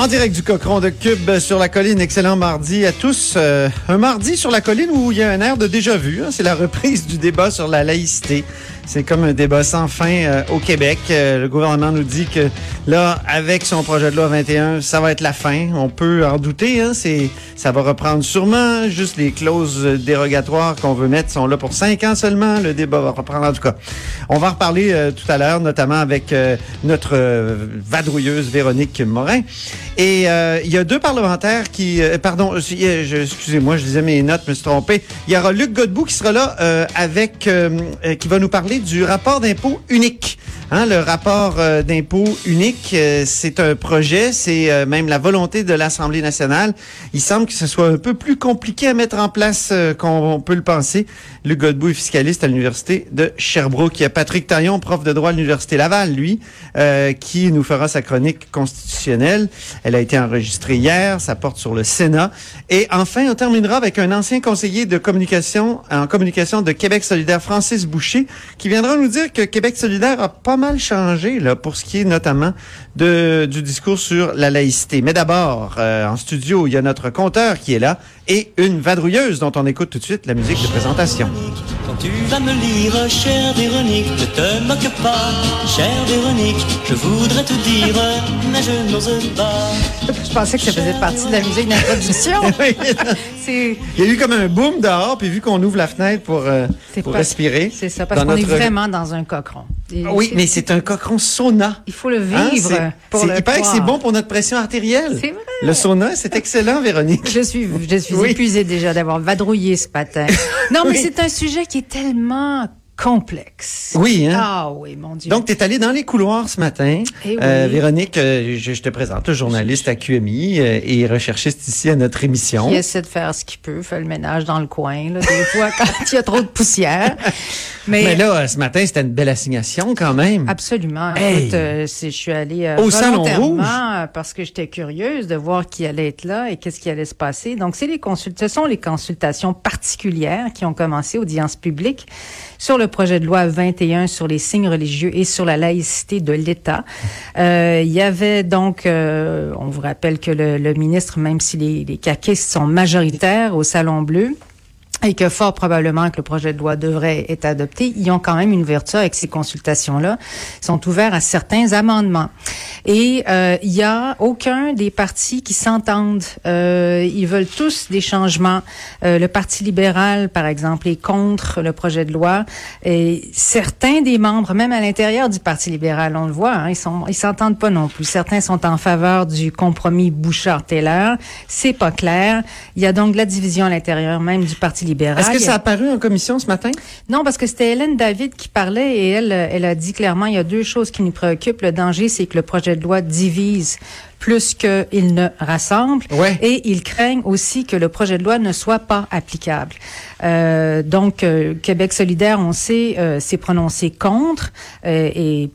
En direct du Cochon de Cube sur la colline, excellent mardi à tous. Euh, un mardi sur la colline où il y a un air de déjà vu. Hein. c'est la reprise du débat sur la laïcité. C'est comme un débat sans fin euh, au Québec. Euh, le gouvernement nous dit que là, avec son projet de loi 21, ça va être la fin. On peut en douter. Hein? C'est, ça va reprendre sûrement. Juste les clauses dérogatoires qu'on veut mettre sont là pour cinq ans seulement. Le débat va reprendre en tout cas. On va en reparler euh, tout à l'heure, notamment avec notre vadrouilleuse Véronique Morin. Et il y a deux parlementaires qui, pardon, excusez-moi, je disais mes notes, je me suis trompé. Il y aura Luc Godbout qui sera là avec, qui va nous parler du rapport d'impôt unique. Hein, le rapport euh, d'impôt unique, euh, c'est un projet, c'est euh, même la volonté de l'Assemblée nationale. Il semble que ce soit un peu plus compliqué à mettre en place qu'on peut le penser. Le Godbout est fiscaliste à l'Université de Sherbrooke. Il y a Patrick Taillon, prof de droit à l'Université Laval, lui, qui nous fera sa chronique constitutionnelle. Elle a été enregistrée hier, ça porte sur le Sénat. Et enfin, on terminera avec un ancien conseiller de communication en communication de Québec solidaire, Francis Boucher, qui viendra nous dire que Québec solidaire a pas mal changé là, pour ce qui est notamment de, du discours sur la laïcité. Mais d'abord, euh, en studio, il y a notre compteur qui est là et une vadrouilleuse dont on écoute tout de suite la musique de présentation. You. Quand tu vas me lire, chère Véronique, ne te moque pas, chère Véronique, je voudrais te dire, mais je n'ose pas. Je pensais que ça faisait partie de la musique d'introduction. il y a eu comme un boom dehors, puis vu qu'on ouvre la fenêtre pour, euh, pour respirer. C'est ça, parce qu'on est vraiment dans un cochon. oui, mais c'est un cochon sauna. Il faut le hein, vivre. pour le il paraît que c'est bon pour notre pression artérielle. C'est vrai. Le sauna, c'est excellent, Véronique. Je suis, je suis épuisée déjà d'avoir vadrouillé ce matin. Non, mais c'est un sujet qui est tellement complexe. Oui, hein? Ah oui, mon Dieu. Donc, tu es allé dans les couloirs ce matin. Eh euh, Véronique, euh, je, te présente, journaliste à QMI euh, et recherchiste ici à notre émission. Qui essaie de faire ce qu'il peut, fait le ménage dans le coin, là, des fois, quand il y a trop de poussière. Mais, là, ce matin, c'était une belle assignation quand même. Absolument. Écoute, je suis allée Au Salon Rouge. parce que j'étais curieuse de voir qui allait être là et qu'est-ce qui allait se passer. Donc, c'est les consultations, ce sont les consultations particulières qui ont commencé, audience publique, sur le projet de loi 21 sur les signes religieux et sur la laïcité de l'État. Euh, il y avait donc, euh, on vous rappelle que le, ministre, même si les, les caquistes sont majoritaires au Salon Bleu, et que fort probablement que le projet de loi devrait être adopté, ils ont quand même une ouverture avec ces consultations-là. Ils sont ouverts à certains amendements. Et euh, il y a aucun des partis qui s'entendent. Euh, ils veulent tous des changements. Euh, le Parti libéral, par exemple, est contre le projet de loi. Et certains des membres, même à l'intérieur du Parti libéral, on le voit, hein, ils sont, ils s'entendent pas non plus. Certains sont en faveur du compromis Bouchard-Taylor. C'est pas clair. Il y a donc la division à l'intérieur même du Parti libéral est-ce que ça a apparu en commission ce matin? Non, parce que c'était Hélène David qui parlait et elle, elle a dit clairement, il y a deux choses qui nous préoccupent. Le danger, c'est que le projet de loi divise plus qu'il ne rassemble. Et ils craignent aussi que le projet de loi ne soit pas applicable. Euh, donc, euh, Québec solidaire, on sait, euh, s'est prononcé contre et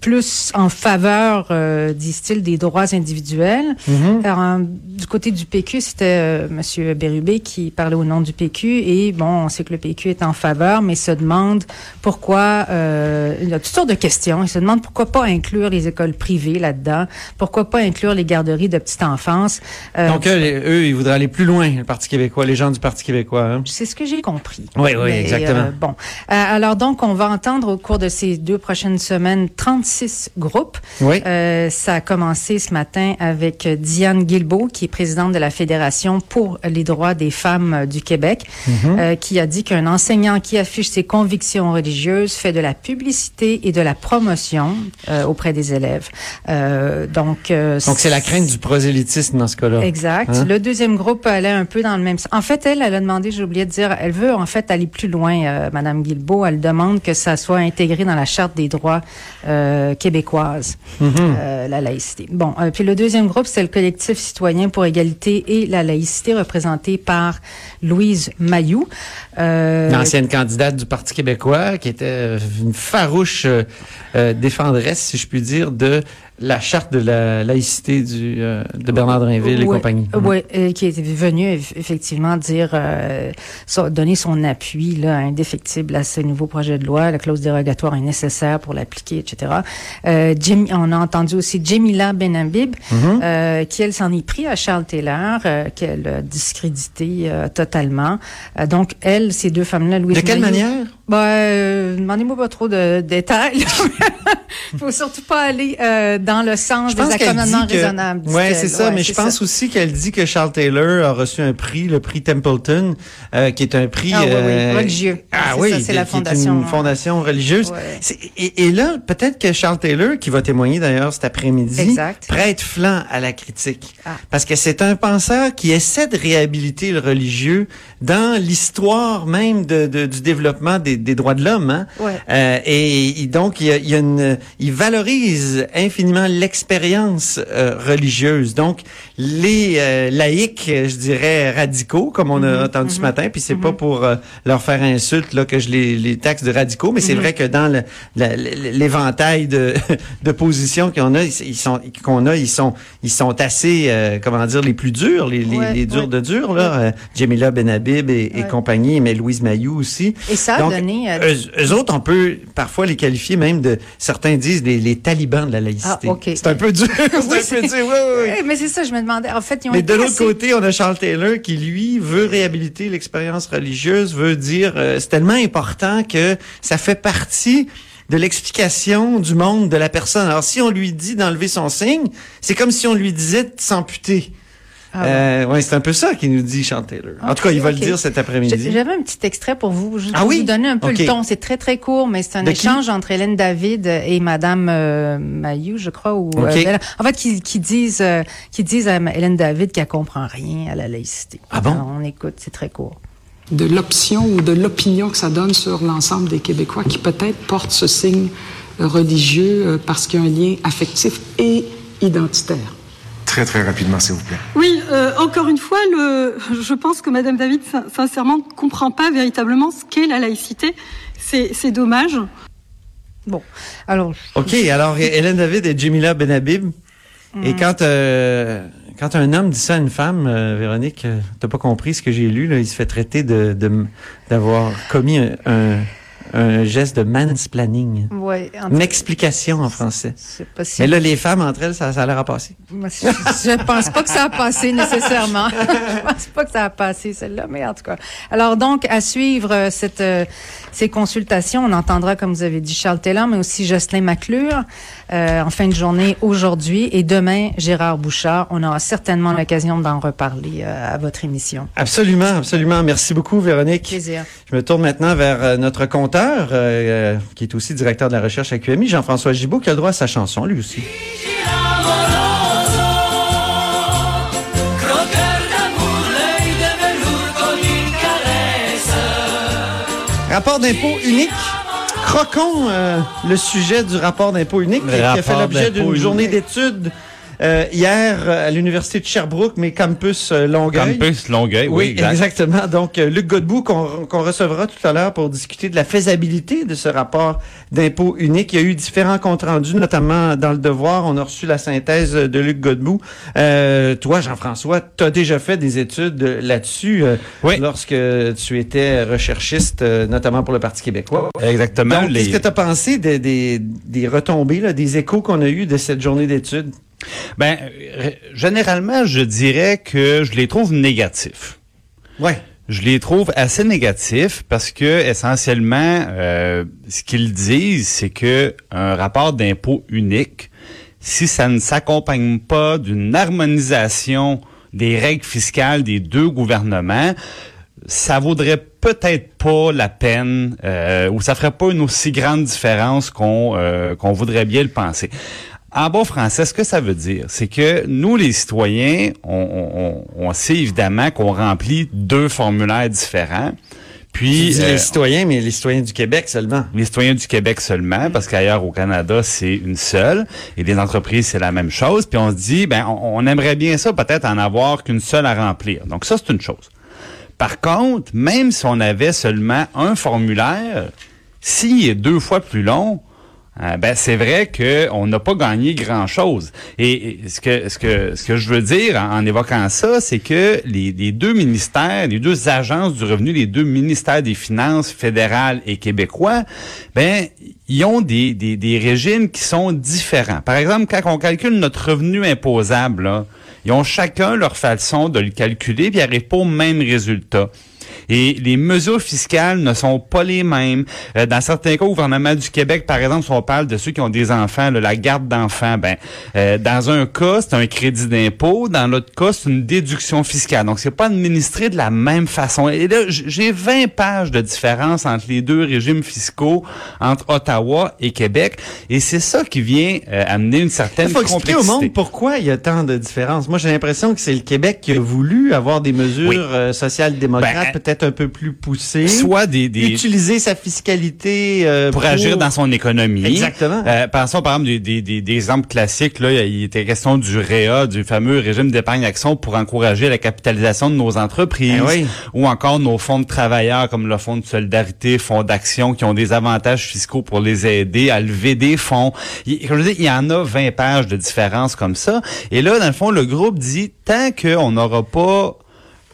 plus en faveur, euh, disent-ils, des droits individuels. Mhm. Alors, du côté du PQ, c'était euh, M. Bérubé qui parlait au nom du PQ. Et bon, on sait que le PQ est en faveur, mais se demande pourquoi... Euh, il y a toutes sortes de questions. Il se demande pourquoi pas inclure les écoles privées là-dedans. Pourquoi pas inclure les garderies de petite enfance. Euh, Donc, eux, ils voudraient aller plus loin, le Parti québécois, les gens du Parti québécois. Hein? C'est ce que j'ai compris. Oui, oui, exactement. bon. alors, donc, on va entendre au cours de ces deux prochaines semaines 30 six groupes. Oui. Euh, ça a commencé ce matin avec Diane Guilbeault, qui est présidente de la Fédération pour les droits des femmes du Québec, mhm. euh, qui a dit qu'un enseignant qui affiche ses convictions religieuses fait de la publicité et de la promotion euh, auprès des élèves. Euh, donc, euh, donc c'est la crainte du prosélytisme dans ce cas-là. Exact. Hein? Le deuxième groupe allait un peu dans le même sens. En fait, elle, elle a demandé, j'ai oublié de dire, elle veut en fait aller plus loin, euh, Madame Guilbeault. Elle demande que ça soit intégré dans la charte des droits euh, euh, québécoise, Mhm. euh, la laïcité. Bon, euh, puis le deuxième groupe, c'est le collectif citoyen pour égalité et la laïcité, représenté par Louise Mayou. L'ancienne candidate du Parti québécois, qui était une farouche défendresse, si je puis dire, de la charte de la laïcité du, euh, de Bernard Drinville et compagnie. ouais, euh, qui est venu eff- effectivement dire, euh, donner son appui là, indéfectible à ce nouveau projet de loi. La clause dérogatoire est nécessaire pour l'appliquer, etc. Euh, Jim, on a entendu aussi Jemila Benhabib, euh, qui elle s'en est pris à Charles Taylor, euh, qu'elle a discrédité euh, totalement. Euh, donc elle, ces deux femmes-là, Louise De quelle manière? Ben, euh, demandez-moi pas trop de détails. Faut surtout pas aller euh, dans le sens des accommodements que, raisonnables. dit-elle. c'est ça, mais je pense ça. aussi qu'elle dit que Charles Taylor a reçu un prix, le prix Templeton, euh, qui est un prix Ah oui, oui, euh, religieux. Ah oui, c'est la est fondation, une hein. fondation religieuse. Ouais. C'est- Et, et là, peut-être que Charles Taylor, qui va témoigner d'ailleurs cet après-midi, prête flanc à la critique, Ah. parce que c'est un penseur qui essaie de réhabiliter le religieux dans l'histoire même de, de- du développement des, des droits de l'homme. Hein? Ouais. Euh, et, donc, il, y a, il, y a une, il valorise infiniment l'expérience euh, religieuse. Donc, les euh, laïcs, je dirais, radicaux, comme on a entendu ce matin, puis c'est pas pour euh, leur faire insulte là, que je les, les taxe de radicaux, mais c'est vrai que dans l'éventail de, de positions qu'on a, ils sont qu'on a, ils sont ils sont assez, euh, comment dire, les plus durs, les, les, Ouais, les durs ouais. de durs, là. euh, Jamila Benhabib et, et compagnie, mais Louise Mayou aussi. Et ça Donc, donné, euh, eux, eux autres, on peut parfois les qualifier même de, certains disent les, les talibans de la laïcité. Ah. C'est un peu dur. c'est Oui, un peu dur, oui, oui, oui. Eh, Mais c'est ça, je me demandais. En fait, ils ont Mais de l'autre assez- côté, on a Charles Taylor qui, lui, veut réhabiliter l'expérience religieuse, veut dire, euh, c'est tellement important que ça fait partie de l'explication du monde de la personne. Alors, si on lui dit d'enlever son signe, c'est comme si on lui disait de s'amputer. Ah euh, ouais, c'est un peu ça qu'il nous dit, Taylor. en tout cas, il va le dire cet après-midi. J'avais un petit extrait pour vous, juste Ah pour oui? vous donner un peu le ton. C'est très, très court, mais c'est un De qui? échange entre Hélène David et Madame euh, Mayou, je crois. Ou, Ok. euh, en fait, qui, qui disent euh, qui disent à Hélène David qu'elle comprend rien à la laïcité. Ah bon? Alors, on écoute, c'est très court. de l'option ou de l'opinion que ça donne sur l'ensemble des Québécois qui peut-être portent ce signe religieux euh, parce qu'il y a un lien affectif et identitaire. Très, très rapidement, s'il vous plaît. Oui, euh, encore une fois, le, je pense que Madame David, sin- sincèrement, ne comprend pas véritablement ce qu'est la laïcité. C'est c'est dommage. Bon, alors OK, alors Hélène David et Jamila Benhabib. Et quand euh, quand un homme dit ça à une femme, euh, Véronique, euh, t'as pas compris ce que j'ai lu, là, il se fait traiter de de- d'avoir commis un, un, un geste de mansplaining. ouais, en Une explication en français. c'est possible. Mais là, les femmes entre elles, ça, ça a l'air à passer. Moi, Je, je pense pas que ça a passé nécessairement. je pense pas que ça a passé celle-là, mais en tout cas. Alors donc à suivre euh, cette euh, ces consultations, on entendra comme vous avez dit Charles Taylor, mais aussi Jocelyn Maclure euh, en fin de journée aujourd'hui et demain Gérard Bouchard. On aura certainement l'occasion d'en reparler euh, à votre émission. Absolument, absolument. Merci beaucoup, Véronique. Plaisir. Je me tourne maintenant vers euh, notre compteur, euh, euh, qui est aussi directeur de la recherche à QMI, Jean-François Gibault, qui a le droit à sa chanson, lui aussi. Rapport d'impôt unique. Croquons euh, le sujet du rapport d'impôt unique qui, qui a fait l'objet d'une journée d'études euh, hier euh, à l'Université de Sherbrooke, mais campus euh, Longueuil. Campus Longueuil, oui, Oui, exact. exactement. Donc, euh, Luc Godbout, qu'on qu'on recevra tout à l'heure pour discuter de la faisabilité de ce rapport d'impôt unique. Il y a eu différents comptes rendus, notamment dans le Devoir. On a reçu la synthèse de Luc Godbout. Euh, toi, Jean-François, tu as déjà fait des études là-dessus euh, Oui. lorsque tu étais recherchiste, notamment pour le Parti québécois. Exactement. Les- qu'est-ce que tu as pensé des, des, des retombées, là, des échos qu'on a eus de cette journée d'études? Ben, euh, généralement, je dirais que je les trouve négatifs. Ouais. Je les trouve assez négatifs parce que essentiellement, euh, ce qu'ils disent, c'est que un rapport d'impôt unique, si ça ne s'accompagne pas d'une harmonisation des règles fiscales des deux gouvernements, ça vaudrait peut-être pas la peine euh, ou ça ferait pas une aussi grande différence qu'on euh, qu'on voudrait bien le penser. En bon français, ce que ça veut dire, c'est que nous, les citoyens, on, on- on- sait évidemment qu'on remplit deux formulaires différents. Puis euh, les citoyens, mais les citoyens du Québec seulement. Les citoyens du Québec seulement, parce qu'ailleurs au Canada, c'est une seule. Et les entreprises, c'est la même chose. Puis on se dit, ben, on, on aimerait bien ça, peut-être en avoir qu'une seule à remplir. Donc ça, c'est une chose. Par contre, même si on avait seulement un formulaire, s'il est deux fois plus long, euh, ben c'est vrai qu'on n'a pas gagné grand chose. Et, ce que ce que ce que je veux dire en, en évoquant ça, c'est que les, les deux ministères, les deux agences du revenu, les deux ministères des finances fédérales et québécois, ben ils ont des, des, des régimes qui sont différents. Par exemple, quand on calcule notre revenu imposable, là, ils ont chacun leur façon de le calculer, puis ils n'arrivent pas au même résultat. Et les mesures fiscales ne sont pas les mêmes. Euh, dans certains cas, au gouvernement du Québec, par exemple, si on parle de ceux qui ont des enfants, là, la garde d'enfants, ben, euh, dans un cas, c'est un crédit d'impôt. Dans l'autre cas, c'est une déduction fiscale. Donc, c'est pas administré de la même façon. Et là, j'ai 20 pages de différence entre les deux régimes fiscaux, entre Ottawa et Québec. Et c'est ça qui vient euh, amener une certaine Il faut expliquer au monde pourquoi il y a tant de différences. Moi, j'ai l'impression que c'est le Québec qui a voulu avoir des mesures Oui. euh, social-démocrates Ben, peut-être un peu plus poussées. Soit des, des, Utiliser sa fiscalité euh, pour agir dans son économie. Exactement. Euh, pensons par exemple des, des, exemples classiques. Là, il était question du REA, du fameux régime d'épargne-action pour encourager la capitalisation de nos entreprises, Ben oui. ou encore nos fonds de travailleurs comme le fonds de solidarité, fonds d'action qui ont des avantages fiscaux pour les aider à lever des fonds. Il, comme je dis, il y en a 20 pages de différences comme ça. Et là, dans le fond, le groupe dit tant qu'on n'aura pas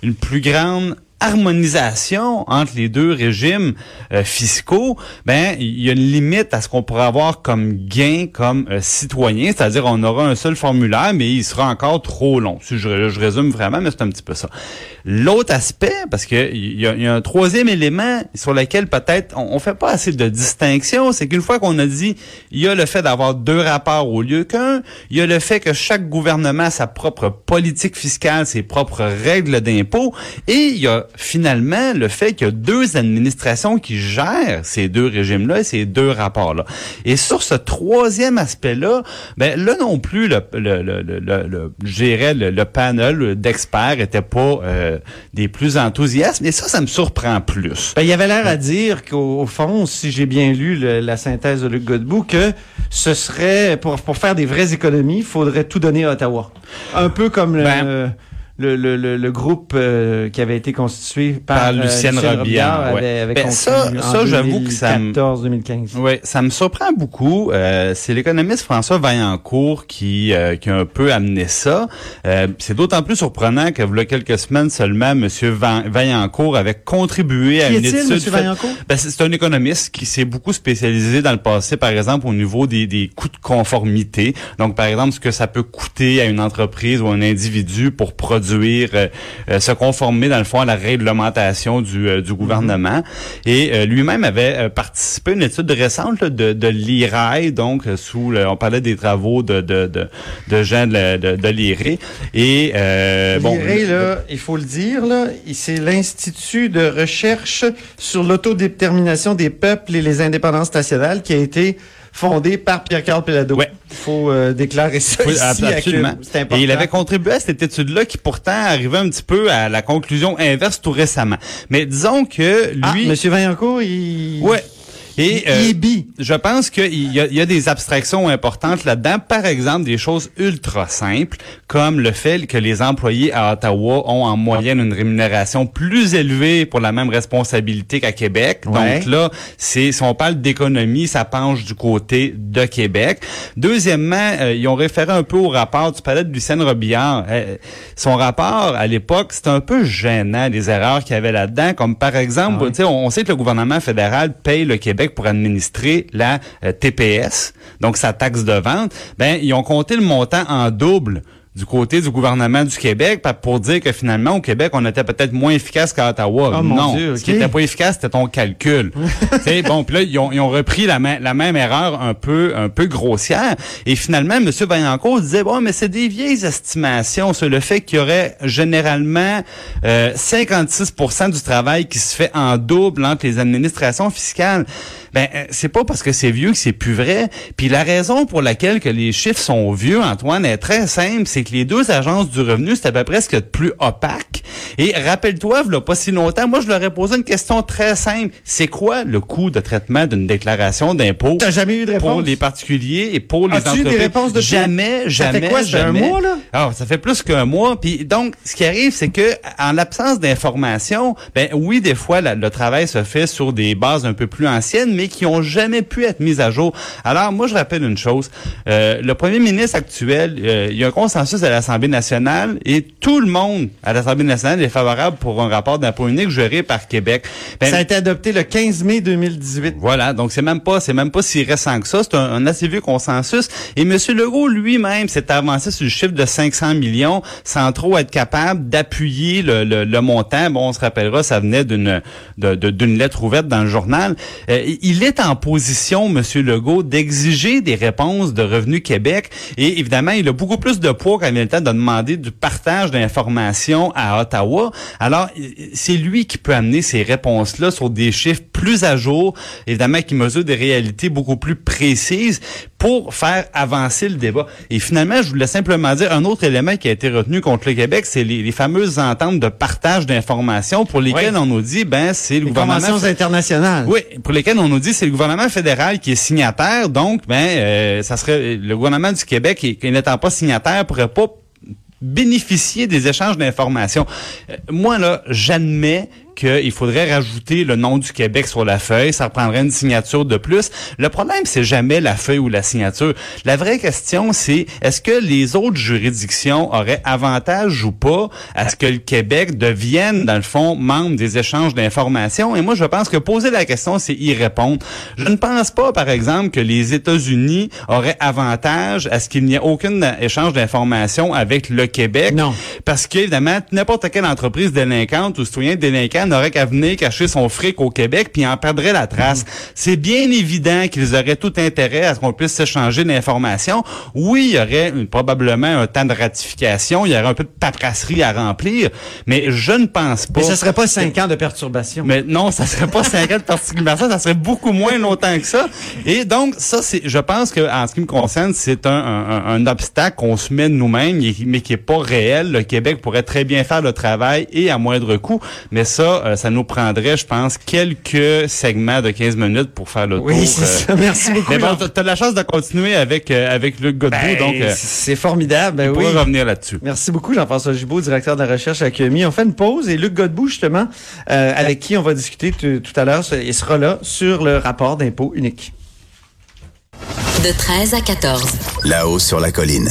une plus grande harmonisation entre les deux régimes euh, fiscaux, ben il y a une limite à ce qu'on pourrait avoir comme gain comme euh, citoyen, c'est-à-dire on aura un seul formulaire, mais il sera encore trop long. Si je, je résume vraiment, mais c'est un petit peu ça. L'autre aspect, parce que il y, a, y a un troisième élément sur lequel peut-être on, on fait pas assez de distinction, c'est qu'une fois qu'on a dit il y a le fait d'avoir deux rapports au lieu qu'un, il y a le fait que chaque gouvernement a sa propre politique fiscale, ses propres règles d'impôt, et il y a finalement le fait qu'il y a deux administrations qui gèrent ces deux régimes-là et ces deux rapports-là. Et sur ce troisième aspect-là, ben là non plus, le, le, le, le, le- le, le panel d'experts était pas euh, des plus enthousiastes, mais ça, ça me surprend plus. Ben, il y avait l'air à dire qu'au au fond, si j'ai bien lu le- la synthèse de Luc Godbout, que ce serait, pour, pour faire des vraies économies, il faudrait tout donner à Ottawa. Un peu comme le, le, le, le- groupe euh, qui avait été constitué par, Par euh, Lucienne Robillard, ouais. avait, avait Ben, ça- ça, j'avoue que ça me- 2014-2015. Oui, ça me surprend beaucoup. Euh, c'est l'économiste François Vaillancourt qui, euh, qui a un peu amené ça. Euh, c'est d'autant plus surprenant que, il y a quelques semaines seulement, M. Vaillancourt avait contribué à une étude. Ben, c'est c'est un économiste qui s'est beaucoup spécialisé dans le passé, par exemple, au niveau des, des coûts de conformité. Donc, par exemple, ce que ça peut coûter à une entreprise ou à un individu pour produire, euh, euh, se conformer, dans le fond, à la réglementation du, euh, du gouvernement. Et euh, lui-même avait participé à une étude récente là, de, de l'IRAI, donc sous, le- on parlait des travaux de, de, de, de gens de, la- de, de l'IRI. Et bon, L'IRE, là, il faut le dire, là, c'est l'Institut de recherche sur l'autodétermination des peuples et les indépendances nationales qui a été fondé par Pierre-Carl Pelado. Ouais. Il faut euh, déclarer ça Oui, ici. absolument. à important. Et il avait contribué à cette étude-là qui pourtant arrivait un petit peu à la conclusion inverse tout récemment. Mais disons que Ah, lui... Monsieur Vaillancourt, il... Ouais. Et euh, je pense qu'il y y a des abstractions importantes là-dedans. Par exemple, des choses ultra simples, comme le fait que les employés à Ottawa ont en moyenne une rémunération plus élevée pour la même responsabilité qu'à Québec. Ouais. Donc là, c'est si on parle d'économie, ça penche du côté de Québec. Deuxièmement, euh, ils ont référé un peu au rapport du palais de Lucien Robillard. Euh, son rapport, à l'époque, c'était un peu gênant, les erreurs qu'il y avait là-dedans. Comme par exemple, Ah ouais. tu sais, on, on sait que le gouvernement fédéral paye le Québec pour administrer la euh, TPS, donc sa taxe de vente. Ben, ils ont compté le montant en double du côté du gouvernement du Québec pour dire que finalement au Québec on était peut-être moins efficace qu'à Ottawa. Oh, mon non, ce qui ok. était pas efficace c'était ton calcul. Bon, puis là ils ont, ils ont repris la, la même erreur un peu un peu grossière et finalement M. Vaillancourt disait bon mais c'est des vieilles estimations sur le fait qu'il y aurait généralement euh, 56% du travail qui se fait en double entre les administrations fiscales. Ben euh, c'est pas parce que c'est vieux que c'est plus vrai. Puis la raison pour laquelle que les chiffres sont vieux, Antoine, est très simple, c'est que les deux agences du revenu, c'est à peu près ce qu'il y a de plus opaque. Et rappelle-toi, il pas si longtemps, moi, je leur ai posé une question très simple. C'est quoi le coût de traitement d'une déclaration d'impôt? T'as jamais eu de réponse? Pour les particuliers et pour les entreprises. des réponses depuis? Jamais, jamais, Ça fait quoi, ça fait un jamais. mois, là? Ah, ça fait plus qu'un mois. Puis donc, ce qui arrive, c'est que en l'absence d'informations, ben oui, des fois, la- le travail se fait sur des bases un peu plus anciennes, mais qui ont jamais pu être mises à jour. Alors, moi, je rappelle une chose. Euh, le premier ministre actuel, euh, il y a un consensus à l'Assemblée nationale et tout le monde à l'Assemblée nationale est favorable pour un rapport d'impôt unique géré par Québec. Ben, Ça a été adopté le 15 mai 2018. voilà, donc c'est même pas c'est même pas si récent que ça, c'est un, un assez vieux consensus et M. Legault lui-même s'est avancé sur le chiffre de 500 millions sans trop être capable d'appuyer le, le- le montant. Bon, on se rappellera, ça venait d'une d'une lettre ouverte dans le journal. Euh, il est en position, M. Legault, d'exiger des réponses de Revenu Québec et évidemment, il a beaucoup plus de poids temps de demander du partage d'informations à Ottawa. Alors, c'est lui qui peut amener ces réponses-là sur des chiffres plus à jour, évidemment, qui mesurent des réalités beaucoup plus précises pour faire avancer le débat. Et finalement, je voulais simplement dire un autre élément qui a été retenu contre le Québec, c'est les, les fameuses ententes de partage d'informations pour lesquelles Oui. on nous dit, ben, c'est le Les gouvernement... conventions internationales. Oui, pour lesquels on nous dit c'est le gouvernement fédéral qui est signataire, donc ben euh, ça serait le gouvernement du Québec qui, qui n'étant pas signataire pourrait pas bénéficier des échanges d'informations. Euh, moi là, j'admets qu'il faudrait rajouter le nom du Québec sur la feuille, ça reprendrait une signature de plus. Le problème, c'est jamais la feuille ou la signature. La vraie question, c'est est-ce que les autres juridictions auraient avantage ou pas à ce que le Québec devienne, dans le fond, membre des échanges d'informations? Et moi, je pense que poser la question, c'est y répondre. Je ne pense pas, par exemple, que les États-Unis auraient avantage à ce qu'il n'y ait aucun échange d'informations avec le Québec. Non. Parce qu'évidemment, n'importe quelle entreprise délinquante ou citoyen délinquant n'aurait qu'à venir cacher son fric au Québec puis en perdrait la trace. C'est bien évident qu'ils auraient tout intérêt à ce qu'on puisse s'échanger d'informations. Oui, il y aurait une- probablement un temps de ratification, il y aurait un peu de paperasserie à remplir, mais je ne pense pas. Mais ça serait pas cinq ans de perturbation. Mais non, ça serait pas 50 particulièrement, ça serait beaucoup moins longtemps que ça. Et donc, ça, c'est, je pense que, en ce qui me concerne, c'est un, un, un obstacle qu'on se met nous-mêmes, mais qui est pas réel. Le Québec pourrait très bien faire le travail et à moindre coût, mais ça, euh, ça nous prendrait, je pense, quelques segments de 15 minutes pour faire le Oui, tour. c'est euh. ça. Merci beaucoup. Mais bon, t'as- la chance de continuer avec euh, avec Luc Godbout, Ben, donc c'est formidable. Ben on oui. revenir là-dessus. Merci beaucoup, Jean-François Gibault, directeur de la recherche à QMI. On fait une pause et Luc Godbout, justement, euh, avec qui on va discuter tout tout à l'heure, il sera là sur le rapport d'impôt unique. De 13 à 14. Là-haut sur la colline.